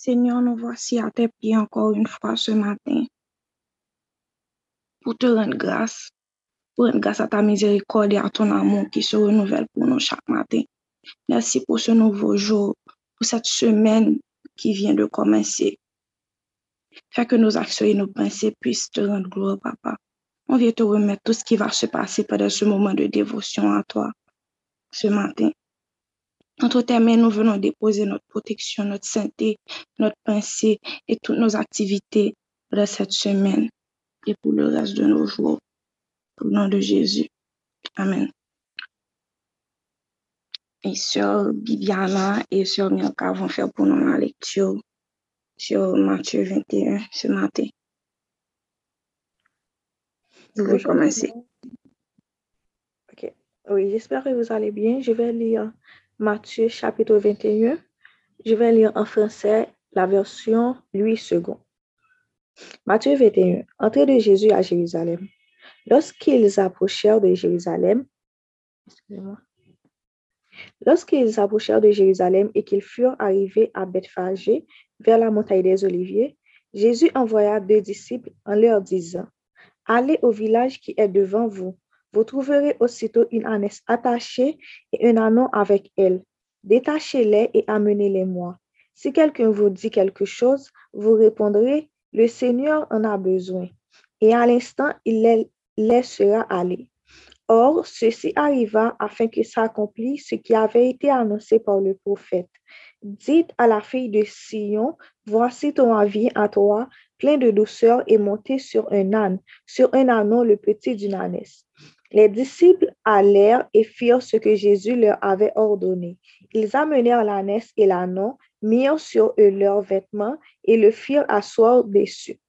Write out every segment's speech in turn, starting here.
Seigneur, nous voici à tes pieds encore une fois ce matin pour te rendre grâce, pour rendre grâce à ta miséricorde et à ton amour qui se renouvelle pour nous chaque matin. Merci pour ce nouveau jour, pour cette semaine qui vient de commencer. Fais que nos actions et nos pensées puissent te rendre gloire, Papa. On vient te remettre tout ce qui va se passer pendant ce moment de dévotion à toi ce matin. Entre tes mains, nous venons déposer notre protection, notre santé, notre pensée et toutes nos activités de cette semaine et pour le reste de nos jours. Au nom de Jésus. Amen. Et sur Bibiana et sur Milka vont faire pour nous la lecture sur Matthieu 21 ce matin. Vous pouvez commencer? Ok. Oui, j'espère que vous allez bien. Je vais lire Matthieu chapitre 21. Je vais lire en français la version Louis II. Matthieu 21. Entrée de Jésus à Jérusalem. Lorsqu'ils approchèrent de Jérusalem, excusez-moi. Lorsqu'ils approchèrent de Jérusalem et qu'ils furent arrivés à Bethphagée, vers la montagne des Oliviers, Jésus envoya deux disciples en leur disant, Allez au village qui est devant vous vous trouverez aussitôt une ânesse attachée et un anon avec elle. Détachez-les et amenez-les-moi. Si quelqu'un vous dit quelque chose, vous répondrez, le Seigneur en a besoin. Et à l'instant, il les laissera aller. Or, ceci arriva afin que s'accomplisse ce qui avait été annoncé par le prophète. Dites à la fille de Sion, voici ton avis à toi, plein de douceur, et montez sur un âne, sur un anon le petit d'une ânesse. Les disciples allèrent et firent ce que Jésus leur avait ordonné. Ils amenèrent l'ânesse et l'ânon, mirent sur eux leurs vêtements et le firent asseoir dessus.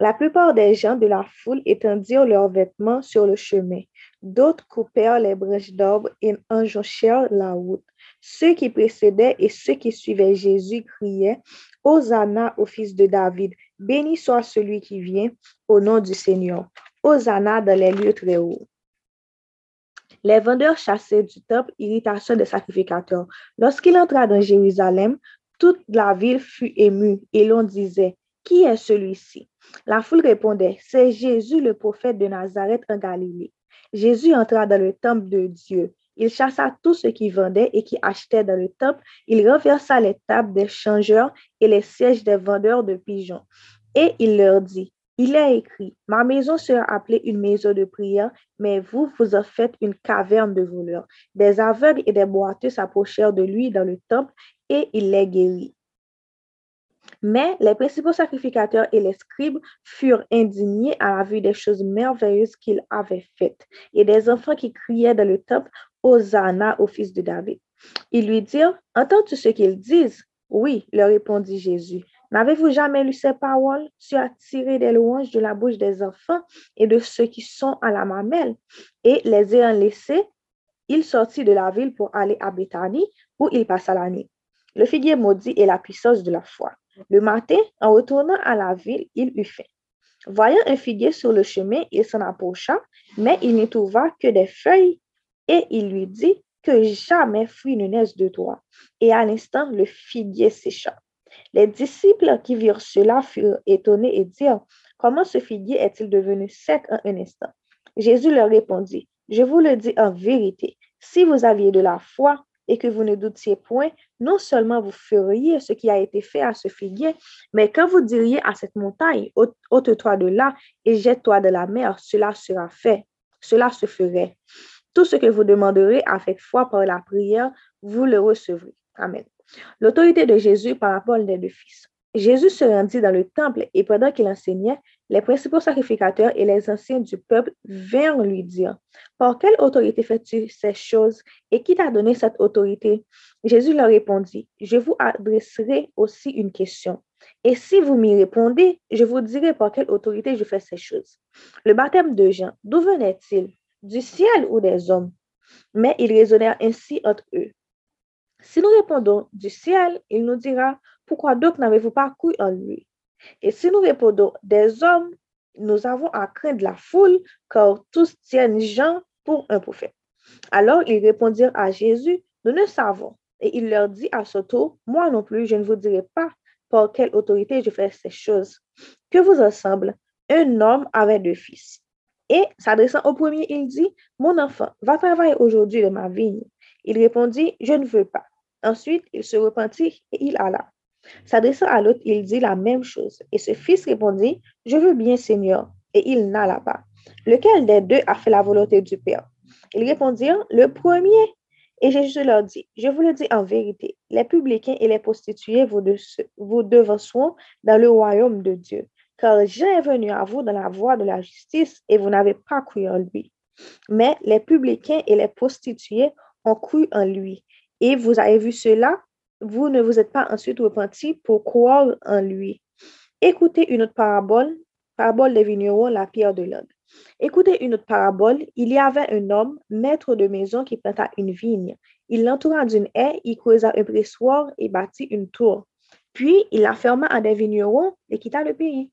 La plupart des gens de la foule étendirent leurs vêtements sur le chemin. D'autres coupèrent les branches d'arbres et enjonchèrent la route. Ceux qui précédaient et ceux qui suivaient Jésus criaient, Hosanna au fils de David, béni soit celui qui vient au nom du Seigneur. Hosanna dans les lieux très hauts. Les vendeurs chassaient du temple, irritation des sacrificateurs. Lorsqu'il entra dans Jérusalem, toute la ville fut émue et l'on disait, Qui est celui-ci? La foule répondait, C'est Jésus le prophète de Nazareth en Galilée. Jésus entra dans le temple de Dieu. Il chassa tous ceux qui vendaient et qui achetaient dans le temple. Il renversa les tables des changeurs et les sièges des vendeurs de pigeons. Et il leur dit, il est écrit, ma maison sera appelée une maison de prière, mais vous, vous en faites une caverne de voleurs. Des aveugles et des boiteux s'approchèrent de lui dans le temple et il les guérit. Mais les principaux sacrificateurs et les scribes furent indignés à la vue des choses merveilleuses qu'il avait faites et des enfants qui criaient dans le temple, Hosanna au fils de David. Ils lui dirent, entends-tu ce qu'ils disent? Oui, leur répondit Jésus. N'avez-vous jamais lu ces paroles? Tu as tiré des louanges de la bouche des enfants et de ceux qui sont à la mamelle. Et les ayant laissés, il sortit de la ville pour aller à Béthanie, où il passa la nuit. Le figuier maudit est la puissance de la foi. Le matin, en retournant à la ville, il eut faim. Voyant un figuier sur le chemin, il s'en approcha, mais il n'y trouva que des feuilles, et il lui dit que jamais fruit ne naisse de toi. Et à l'instant, le figuier sécha. Les disciples qui virent cela furent étonnés et dirent, Comment ce figuier est-il devenu sec en un instant? Jésus leur répondit, Je vous le dis en vérité, si vous aviez de la foi et que vous ne doutiez point, non seulement vous feriez ce qui a été fait à ce figuier, mais quand vous diriez à cette montagne, ôte-toi de là et jette-toi de la mer, cela sera fait, cela se ferait. Tout ce que vous demanderez avec foi par la prière, vous le recevrez. Amen. L'autorité de Jésus par rapport aux deux fils. Jésus se rendit dans le temple et pendant qu'il enseignait, les principaux sacrificateurs et les anciens du peuple vinrent lui dire, Par quelle autorité fais-tu ces choses et qui t'a donné cette autorité? Jésus leur répondit, Je vous adresserai aussi une question. Et si vous m'y répondez, je vous dirai par quelle autorité je fais ces choses. Le baptême de Jean, d'où venait-il? Du ciel ou des hommes? Mais ils raisonnèrent ainsi entre eux. Si nous répondons du ciel, il nous dira, pourquoi donc n'avez-vous pas cru en lui? Et si nous répondons des hommes, nous avons à craindre la foule, car tous tiennent Jean pour un prophète. Alors ils répondirent à Jésus, nous ne savons. Et il leur dit à ce tour, moi non plus, je ne vous dirai pas par quelle autorité je fais ces choses. Que vous ensemble, un homme avait deux fils? Et s'adressant au premier, il dit, Mon enfant, va travailler aujourd'hui de ma vigne. Il répondit, Je ne veux pas. Ensuite, il se repentit et il alla. S'adressant à l'autre, il dit la même chose. Et ce fils répondit, Je veux bien, Seigneur. Et il n'alla pas. Lequel des deux a fait la volonté du Père? Ils répondirent, Le premier. Et Jésus leur dit, Je vous le dis en vérité, les publicains et les prostituées vous, vous devanceront dans le royaume de Dieu. Car Jean est venu à vous dans la voie de la justice et vous n'avez pas cru en lui. Mais les publicains et les prostituées ont cru en lui. Et vous avez vu cela, vous ne vous êtes pas ensuite repentis pour croire en lui. Écoutez une autre parabole, parabole des vignerons, la pierre de l'Inde. Écoutez une autre parabole. Il y avait un homme, maître de maison, qui planta une vigne. Il l'entoura d'une haie, il creusa un pressoir et bâtit une tour. Puis il la ferma à des vignerons et quitta le pays.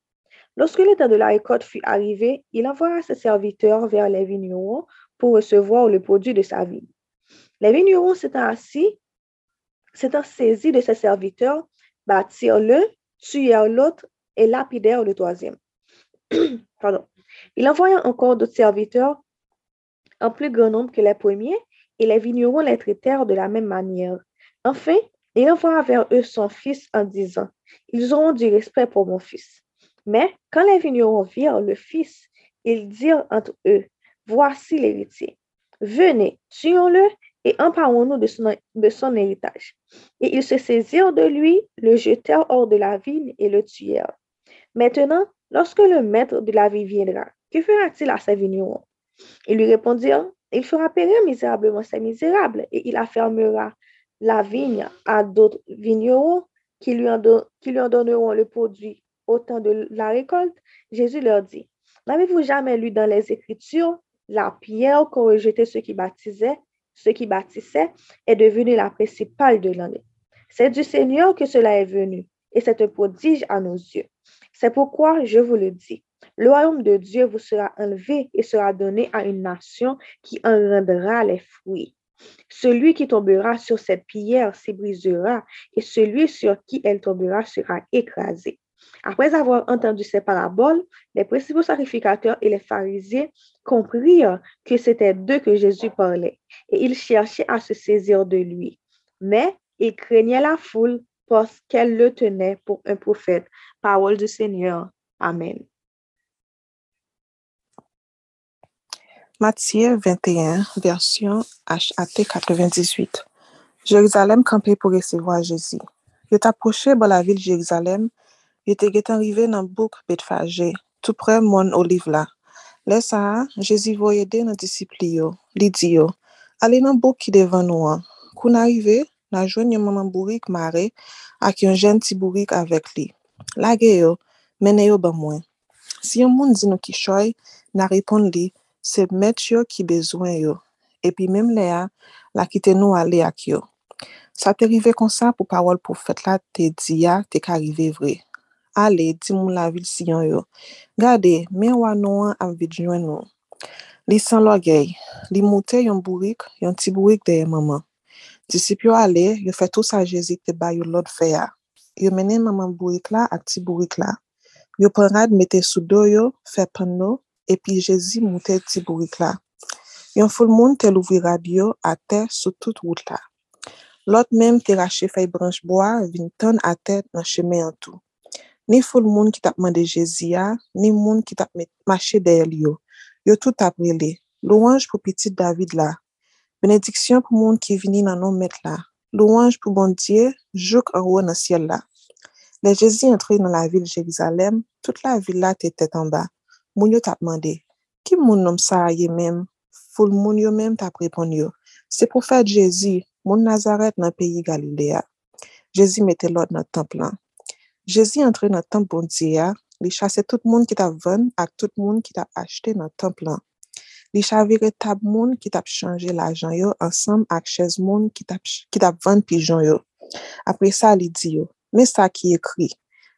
Lorsque le temps de la récolte fut arrivé, il envoya ses serviteurs vers les vignerons pour recevoir le produit de sa vigne. Les vignerons s'étant assis, s'étant saisis de ses serviteurs, bâtirent le, tuèrent l'autre et lapidèrent le troisième. Pardon. Il envoya encore d'autres serviteurs en plus grand nombre que les premiers, et les vignerons les traitèrent de la même manière. Enfin, il envoya vers eux son fils en disant, Ils auront du respect pour mon fils. Mais quand les vignerons virent le fils, ils dirent entre eux, Voici l'héritier. Venez, tuons-le et emparons-nous de son, héritage. Et ils se saisirent de lui, le jetèrent hors de la ville et le tuèrent. Maintenant, lorsque le maître de la ville viendra, que fera-t-il à ses vignerons? Ils lui répondirent, il fera périr misérablement ses misérables et il affermera la vigne à d'autres vignerons qui lui, en qui lui en donneront le produit au temps de la récolte. Jésus leur dit, n'avez-vous jamais lu dans les Écritures la pierre qu'ont rejeté ceux qui baptisaient, ceux qui bâtissaient, est devenue la principale de l'année. C'est du Seigneur que cela est venu, et c'est un prodige à nos yeux. C'est pourquoi je vous le dis. Le royaume de Dieu vous sera enlevé et sera donné à une nation qui en rendra les fruits. Celui qui tombera sur cette pierre s'ébrisera et celui sur qui elle tombera sera écrasé. Après avoir entendu ces paraboles, les principaux sacrificateurs et les pharisiens comprirent que c'était d'eux que Jésus parlait et ils cherchaient à se saisir de lui. Mais ils craignaient la foule parce qu'elle le tenait pour un prophète. Parole du Seigneur. Amen. Matthieu 21, version HAT 98. Jérusalem campé pour recevoir Jésus. Il est approché par la ville de Jérusalem il était arrivé dans bouc Betfagé, tout près mon olive là. Le sa, Jezi voye de nan disipli yo, li di yo, ale nan bou ki devan nou an. Kou nan rive, nan jwen yon maman bourik mare ak yon jen ti bourik avek li. Lage yo, mene yo ban mwen. Si yon moun di nou ki choy, nan repon li, se met yo ki bezwen yo. Epi mem le a, la kite nou ale ak yo. Sa te rive konsa pou parol pou fet la te diya te ka rive vre. Ale, ti moun la vil siyon yo. Gade, men wano an ap vidjwen nou. Li san lo gey, li moutè yon bourik, yon ti bourik deye maman. Disip yo ale, yo fè tout sa jezi te bay yo lot fè ya. Yo menen maman bourik la ak ti bourik la. Yo pon rad mette sou do yo, fè pan nou, epi jezi moutè ti bourik la. Yon ful moun te louvri rad yo ate sou tout wout la. Lot menm te rache fè branj boa, vin ton ate nan cheme an tou. Ni foul moun ki tap mande Jezia, ni moun ki tap mache der yo. Yo tout ap rele, louange pou petit David la. Benediksyon pou moun ki vini nan nou met la. Louange pou bon diye, jouk anwo nan siel la. Le Jezi entri nan la vil Jerizalem, tout la vil la te tet an ba. Moun yo tap mande, ki moun nom sa a ye mem? Foul moun yo mem tap repon yo. Se pou fèd Jezi, moun Nazaret nan peyi Galilea. Jezi mette lòd nan temp lan. Jezi entre nan temp bondye ya, li chase tout moun ki tap ven ak tout moun ki tap achete nan temp lan. Li chavire tab moun ki tap chanje la jan yo ansam ak chez moun ki tap, ki tap ven pijon yo. Apre sa li di yo, me sa ki ekri,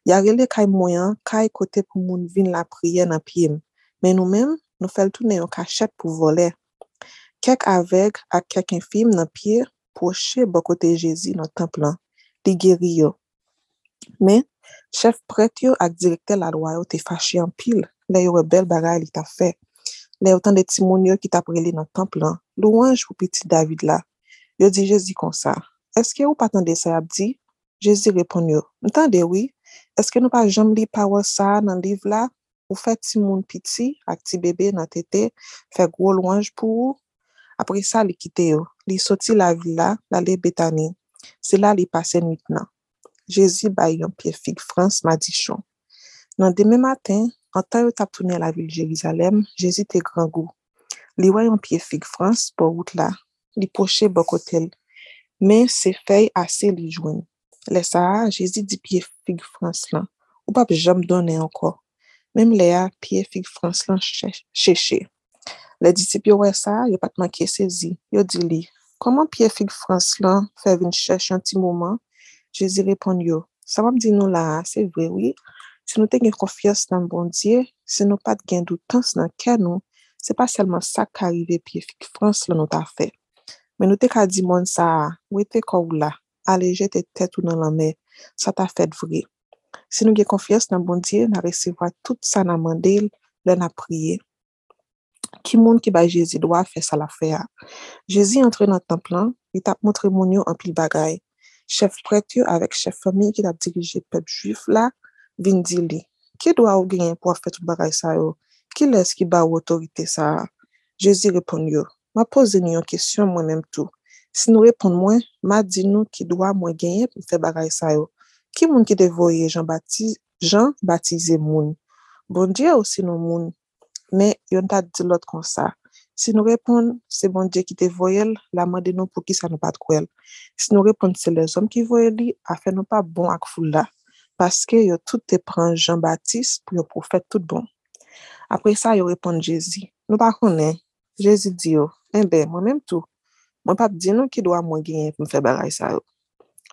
yarele kay moyan kay kote pou moun vin la priye nan piyem, men nou men nou fel toune yo kachet pou vole. Kek avek ak kek infim nan piye poche bo kote Jezi nan temp lan. Li geri yo. Men, Chef pret yo ak direkte la lwa yo te fache yon pil, le yo rebel bagay li ta fe. Le yo tan de timoun yo ki ta prele nan temp lan, louanj pou piti David la. Yo di Jezi kon sa, eske ou patande sa ap di? Jezi repon yo, mtande oui, eske nou pa jom li pawa sa nan liv la? Ou fe timoun piti ak ti bebe nan tete, fe gwo louanj pou ou? Apre sa li kite yo, li soti la villa la le betani, se la li pase nwit nan. Jezi bay yon piye fig Frans Madichon. Nan deme maten, an tan yo tap toune la vil Jerizalem, Jezi te gran gou. Li way yon piye fig Frans bo wout la, li poche bokotel, men se fey ase li jwen. Le sa a, Jezi di piye fig Frans lan, ou pap jom donen anko. Mem le a, piye fig Frans lan cheche. Le disip yo wè sa, yo patman ki sezi, yo di li, koman piye fig Frans lan fe vin cheche an ti mouman, Jezi repon yo, sa wap di nou la, se vwe wye, se nou te gen konfiyans nan bondye, se nou pat gen doutans nan ken nou, se pa selman sa ka rive piye fik frans la nou ta fe. Men nou te ka di moun sa, wè te kou la, aleje te tet ou nan la me, sa ta fet vwe. Se nou gen konfiyans nan bondye, nan resewa tout sa nan mandel, lè nan priye. Ki moun ki ba Jezi dwa fe sa la fe a. Jezi entre nan templan, li tap montre moun yo an pil bagay. chef prèt yo avèk chef fami ki tap dirije pep juif la, vin di li. Ki do a ou genyen pou a fèt ou bagay sa yo? Ki les ki ba ou otorite sa? Jezi repon yo, ma pose ni yon kesyon mwen menm tou. Si nou repon mwen, ma di nou ki do a mwen genyen pou fè bagay sa yo. Ki moun ki devoye jan batize, jan batize bon moun? Bon diye ou si nou moun? Men, yon ta di lot kon sa. Si nou repon, se bon Dje ki te voyel, la mande nou pou ki sa nou pat kwel. Si nou repon, se le zom ki voyel li, afe nou pa bon ak foul la. Paske yo tout te pran Jean-Baptiste pou yo profet tout bon. Apre sa, yo repon Jezi. Nou pa konen, Jezi di yo, enbe, mwen menm tou. Mwen pap di nou ki do a mwen genye pou mfe bagay sa yo.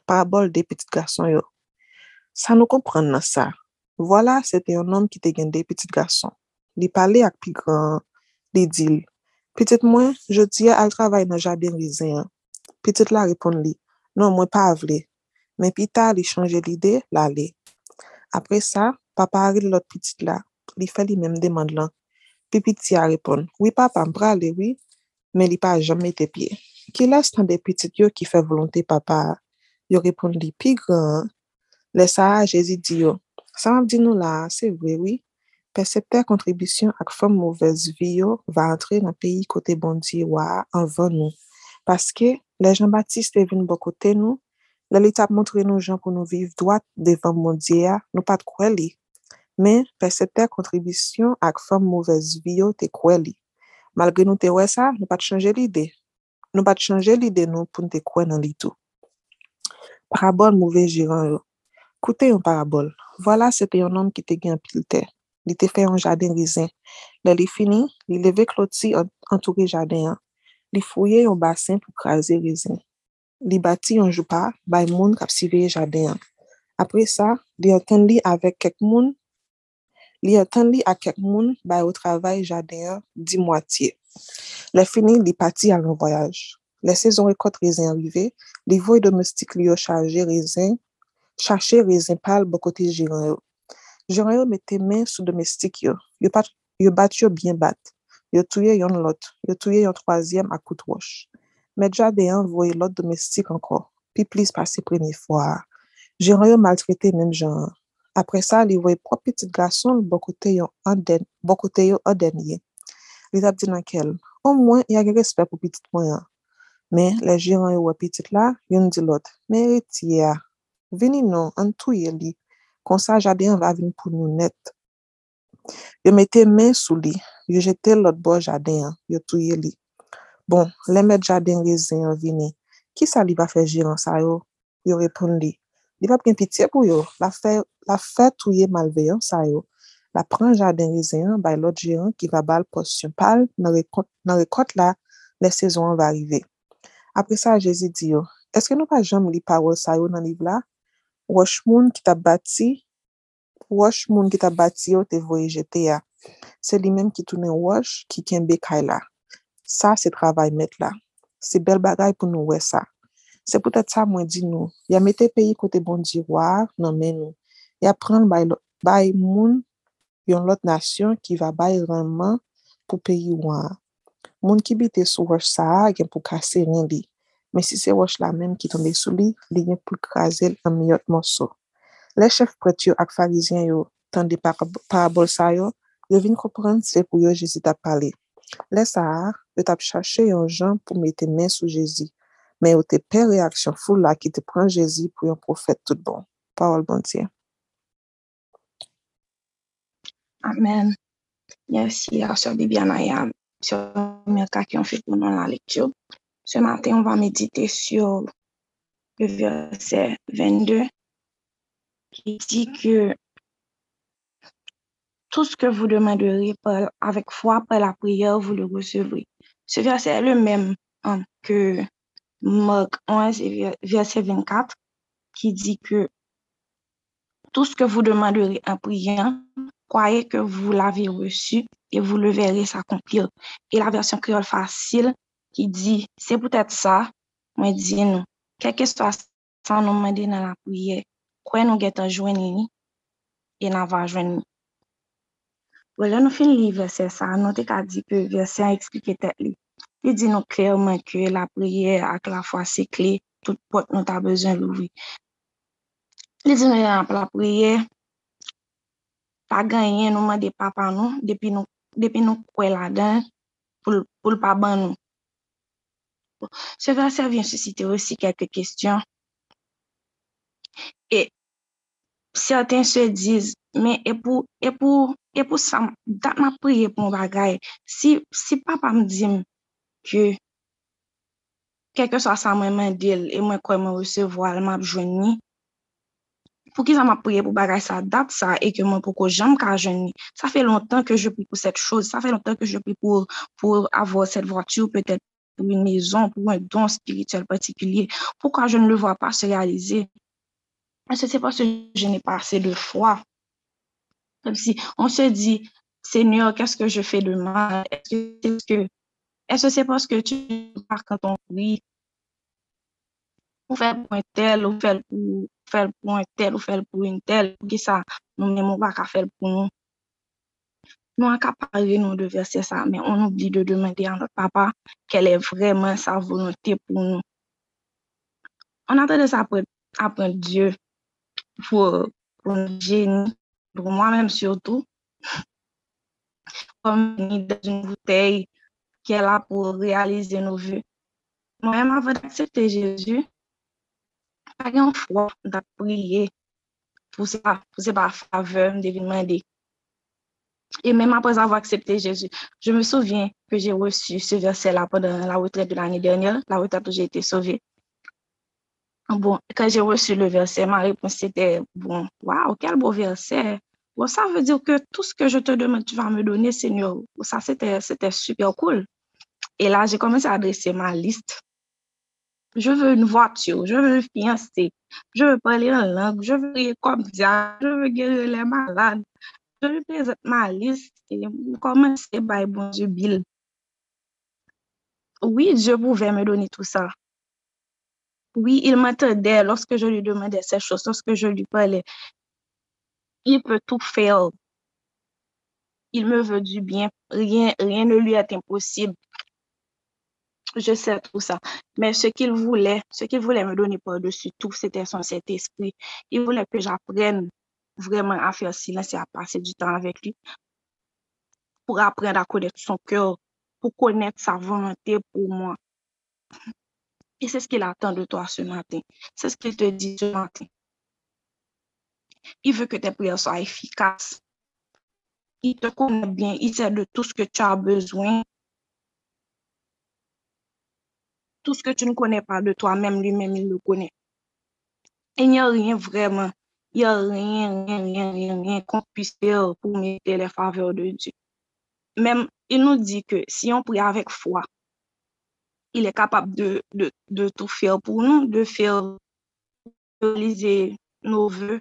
Parabol de petit garson yo. Sa nou kompran nan sa. Vola, se te yon nom ki te gen de petit garson. Li pale ak pi gran, li dil. Petit mwen, je diye al travay nan jaden rizen. Petit la repon li, non mwen pa avle. Men pita li chanje lide, la li. Apre sa, papa ari lot petit la, li fe li menm demand lan. Pi piti a repon, oui papa mbra li, oui, men li pa jame te pie. Ki les tan de petit yo ki fe volonte papa, yo repon li, pi gran, le sa a jezi di yo. Sa mab di nou la, se vwe, oui, Persepte kontribisyon ak fom mouvez viyo va antre nan peyi kote bondi waa anvan nou. Paske, le Jean-Baptiste vin bo kote nou, le li tap montre nou jan pou nou viv doat devan bondye ya, nou pat kwe li. Men, persepte kontribisyon ak fom mouvez viyo te kwe li. Malgre nou te we sa, nou pat chanje lide. Nou pat chanje lide nou pou nou te kwe nan li tou. Parabol mouvez jiran yo. Koute yon parabol. Vola se te yon nom ki te gen pil ter. li te fè yon jaden rizin. Le li fini, li leve kloti antoure jaden an. Li fouye yon basen pou kraze rizin. Li bati yon jupa bay moun kap siveye jaden an. Apre sa, li atan li avek kek moun, li atan li ak kek moun bay ou travay jaden an di mwatiye. Le fini, li pati al yon voyaj. Le sezon rekot rizin arrive, li voy domestik li yo chaje rizin, chache rizin pal bokote jiran yo. Joran yo mette men sou domestik yo. Yo, pat, yo bat yo bien bat. Yo touye yon lot. Yo touye yon troasyem akout wosh. Medja deyan voye lot domestik anko. Pi plis pasi premi fwa. Joran yo maltrete men jan. Apre sa, li voye prop petit gason bokote yo adenye. Li tap di nan kel. Ou mwen, yage respet pou petit mwen. Men, le jiran yo wè pitit la, yon di lot. Men, reti ya. Veni nou, an touye li. Konsa jade yon va vin pou nou net. Yo mette men sou li, yo jete lot bo jade yon, yo touye li. Bon, le met jade yon rezen yon vini. Ki sa li va fe jiran sa yo? Yo repon li. Li va pren pitiye pou yo, la fe, la fe touye malveyon sa yo. La pren jaden rezeyan bay lot jiran ki va bal posyon pal nan rekot la le sezon an va arrive. Apre sa, Jezi di yo, eske nou pa jom li parol sa yo nan liv la? wosh moun ki ta bati, wosh moun ki ta bati yo te voye jete ya. Se li menm ki toune wosh ki kenbe kay la. Sa se travay met la. Se bel bagay pou nou we sa. Se pou sa mwen di nou, ya mette peyi kote bon diwa nan men nou. Ya pren bay, bay moun yon lot nasyon ki va bay ranman pou peyi wan. Moun ki bite sou wòch sa, gen pou kase rin li. men si se wosh la menm ki tonde sou li, li gen pou krasil an miyot monso. Le chef pretyo ak farizyen yo tande parabol sa yo, yo vin kompran se pou yo Jezi tap pale. Le sa a, yo tap chache yon jan pou mette men sou Jezi, men yo te pe reaksyon fou la ki te pran Jezi pou yon profet tout bon. Parol bon tiye. Amen. Mersi a sor Bibiana ya, sor Merka ki yon fè pou nan la lektyo. Ce matin, on va méditer sur le verset 22 qui dit que tout ce que vous demanderez avec foi par la prière, vous le recevrez. Ce verset est le même hein, que Marc 11 verset 24 qui dit que tout ce que vous demanderez en priant, croyez que vous l'avez reçu et vous le verrez s'accomplir. Et la version créole facile ki di, se pou tèt sa, mwen di nou, keke swa san nou mwen de nan la pouye, kwen nou getan jwen ni, e nan va jwen ni. Wè lè nou fin li verse sa, nou te ka di ke verse an eksplike tèt li. Li di nou klerman ke la pouye ak la fwa se kle, tout pot nou ta bezon louvi. Li di nou yon ap la pouye, pa ganyen nou mwen de papa nou, depi nou, depi nou kwe la den, pou, pou l pa ban nou. Bon, Cela, ça vient susciter aussi quelques questions. Et certains se disent, mais et pour, et pour, et pour ça, dans ma prière pour bagay, si, si papa me dit que quelque soit ça m'a mandé et moi quoi me recevoir, m'a joigné, pou ki sa ma priye pou bagay sa dat sa e ke mwen pou ko jam ka jeni. Sa fe lontan ke je pri pou set chose, sa fe lontan ke je pri pou avor set vwature, petet pou yon mezon, pou yon don spirituel patikulye. Poukwa je ne le vwa pa se realize? Se se pa se je ne pa ase de fwa. Si on se di, Seigneur, keske je fe de man? Est-ce se pa se ke tu par kanton pri? Ou fel pou un tel, ou fel pou fel pou un tel ou fel pou un tel, pou ki sa nou mè mou baka fel pou nou. Nou an ka pale nou de verse sa, men on oubli de demande an not papa ke lè vremen sa volonté pou nou. On an tade sa apren Diyo pou nou geni, pou mwa mèm surtout, pou mèm de joun voutei ke la pou realize nou vè. Mwen mèm avè d'aksepte Jésus, pa gen fwa da priye pou se pa faveur m devine mande. Et même après avoir accepté Jésus, je me souviens que j'ai reçu ce verset-là pendant la retraite de l'année dernière, la retraite où j'ai été sauvée. Bon, quand j'ai reçu le verset, ma réponse c'était, bon, waouh, quel beau verset. Bon, ça veut dire que tout ce que je te demande, tu vas me donner, Seigneur. Ça, c'était super cool. Et là, j'ai commencé à adresser ma liste je veux une voiture, je veux fiancé, je veux parler en langue, je veux comme ça, je veux guérir les malades. Je veux présenter ma liste et commencer par bon Dieu Bill. Oui, Dieu pouvait me donner tout ça. Oui, il m'attendait lorsque je lui demandais ces choses, lorsque je lui parlais. Il peut tout faire. Il me veut du bien. Rien, rien ne lui est impossible. Je sais tout ça. Mais ce qu'il voulait, ce qu'il voulait me donner par-dessus tout, c'était son cet esprit. Il voulait que j'apprenne vraiment à faire silence et à passer du temps avec lui pour apprendre à connaître son cœur, pour connaître sa volonté pour moi. Et c'est ce qu'il attend de toi ce matin. C'est ce qu'il te dit ce matin. Il veut que tes prières soient efficaces. Il te connaît bien. Il sait de tout ce que tu as besoin tout ce que tu ne connais pas de toi-même, lui-même, il le connaît. Il n'y a rien vraiment, il n'y a rien, rien, rien, rien, rien qu'on puisse faire pour mériter les faveurs de Dieu. Même, il nous dit que si on prie avec foi, il est capable de, de, de tout faire pour nous, de faire réaliser nos voeux.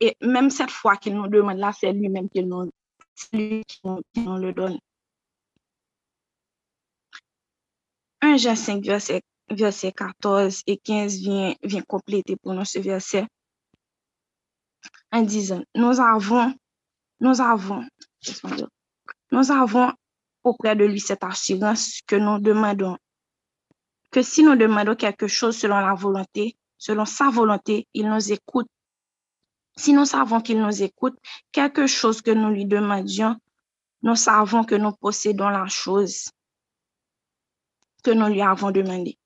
Et même cette foi qu'il nous demande là, c'est lui-même qui nous, lui qui nous le donne. 1 Jean 5, verset, verset 14 et 15 vient, vient compléter pour nous ce verset. en disant, nous avons, nous avons, nous avons auprès de lui cette assurance que nous demandons, que si nous demandons quelque chose selon la volonté, selon sa volonté, il nous écoute. Si nous savons qu'il nous écoute, quelque chose que nous lui demandions, nous savons que nous possédons la chose que nous lui avons demandé.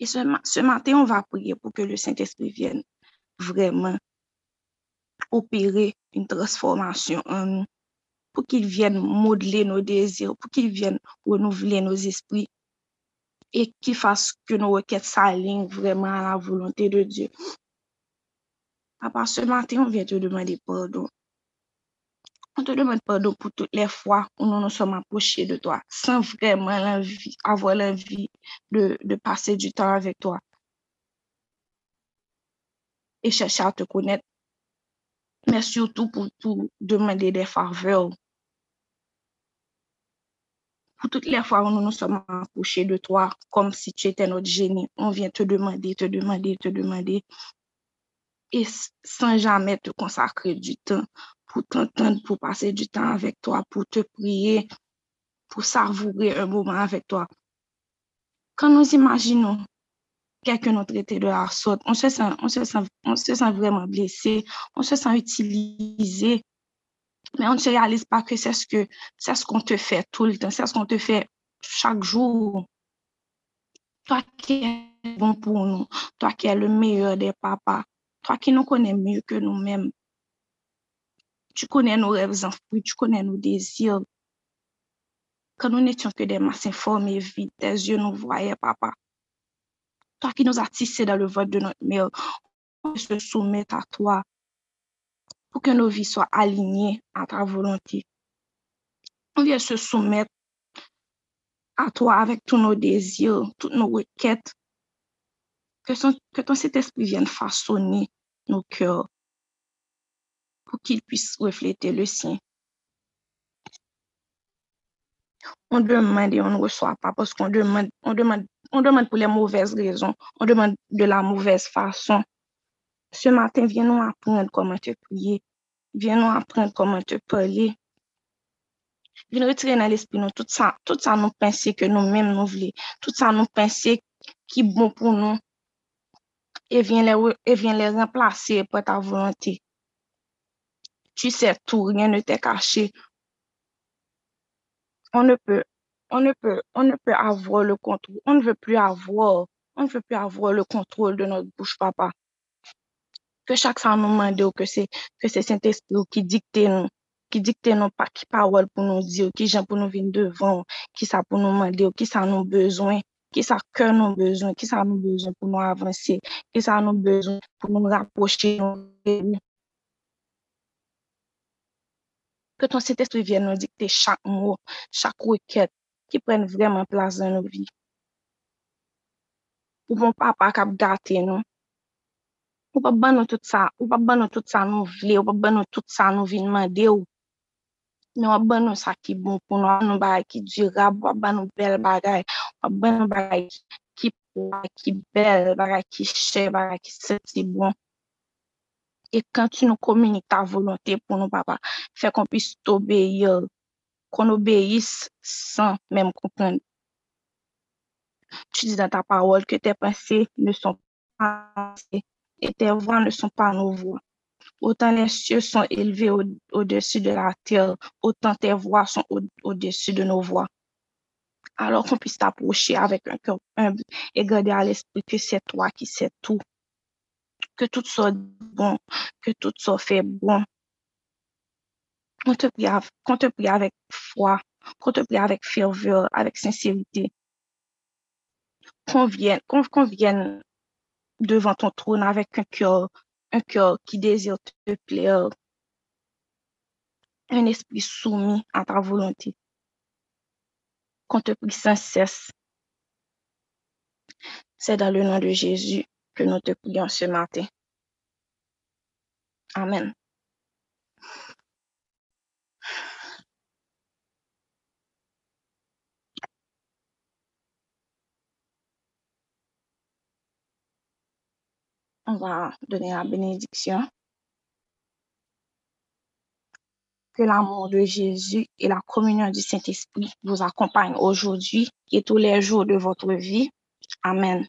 Et ce, matin, on va prier pour que le Saint-Esprit vienne vraiment opérer une transformation en nous, pour qu'il vienne modeler nos désirs, pour qu'il vienne renouveler nos esprits et qu'il fasse que nos requêtes s'alignent vraiment à la volonté de Dieu. Papa, ce matin, on vient te demander pardon. On te demande pardon pour toutes les fois où nous nous sommes approchés de toi sans vraiment avoir l'envie de, passer du temps avec toi. Et chercher à te connaître, mais surtout pour, pour demander des faveurs. Pour toutes les fois où nous nous sommes approchés de toi comme si tu étais notre génie, on vient te demander, te demander, te demander, et sans jamais te consacrer du temps pour t'entendre, pour passer du temps avec toi, pour te prier, pour savourer un moment avec toi. Quand nous imaginons quelqu'un nous traiter de la sorte, on se sent, on se sent, on se sent vraiment blessé, on se sent utilisé, mais on ne se réalise pas que c'est ce que c'est ce qu'on te fait tout le temps, c'est ce qu'on te fait chaque jour. Toi qui es bon pour nous, toi qui es le meilleur des papas, toi qui nous connais mieux que nous-mêmes, tu connais nos rêves enfouis, tu connais nos désirs. Quand nous n'étions que des masses informes et vides, tes yeux nous voyaient, papa. Toi qui nous as tissés dans le vote de notre mère, on se soumettre à toi pour que nos vies soient alignées à ta volonté. On vient se soumettre à toi avec tous nos désirs, toutes nos requêtes. Que, que ton Saint-Esprit vienne façonner nos cœurs pour qu'il puisse refléter le sien. On demande et on ne reçoit pas parce qu'on demande, on demande, on demande pour les mauvaises raisons, on demande de la mauvaise façon. Ce matin, viens nous apprendre comment te prier, viens nous apprendre comment te parler. Viens retirer dans l'esprit tout ça, tout ça nous penser que nous-mêmes nous voulons, tout ça nous penser qui est bon pour nous et viens les, et viens les remplacer par ta volonté. Tu sais tout, rien ne t'est caché. On ne peut, on ne peut, on ne peut avoir le contrôle. On ne veut plus avoir, on ne veut plus avoir le contrôle de notre bouche, papa. Que chaque fois nous demande que c'est, que c'est Saint-Esprit qui dicte nous, qui dicte nous pas qui parole pour nous dire, qui gens pour nous venir devant, qui ça pour nous demander, qui ça nous besoin, qui ça que nous besoin, qui ça nous besoin pour nous avancer, qui ça nous besoin pour nous rapprocher, nous ke ton CTS li vyen nou dikte chak mou, chak wiket, ki pren vreman plas dan nou vi. Ou bon papa kap gate nou. Ou pa ban nou tout sa, ou pa ban nou tout sa nou vle, ou pa ban nou tout sa nou vinman de ou. Nou wap ban nou sa ki bon pou nou, wap ban nou bagay ki dirab, wap ban nou bel bagay, wap ban nou bagay ki pou, bagay ki bel, bagay ki che, bagay ki seti bon. Et quand tu nous communiques ta volonté pour nous, papa, fais qu'on puisse t'obéir, qu'on obéisse sans même comprendre. Tu dis dans ta parole que tes pensées ne sont pas et tes voix ne sont pas nos voix. Autant les cieux sont élevés au-dessus de la terre, autant tes voix sont au-dessus de nos voix. Alors qu'on puisse t'approcher avec un cœur humble et garder à l'esprit que c'est toi qui sais tout que tout soit bon, que tout soit fait bon. Qu'on te prie, te avec foi, qu'on te prie avec ferveur, avec sincérité. Qu'on vienne, vienne devant ton trône avec un cœur, un cœur qui désire te plaire, un esprit soumis à ta volonté. Qu'on te prie sans cesse. C'est dans le nom de Jésus nous te prions ce matin. Amen. On va donner la bénédiction. Que l'amour de Jésus et la communion du Saint-Esprit vous accompagnent aujourd'hui et tous les jours de votre vie. Amen.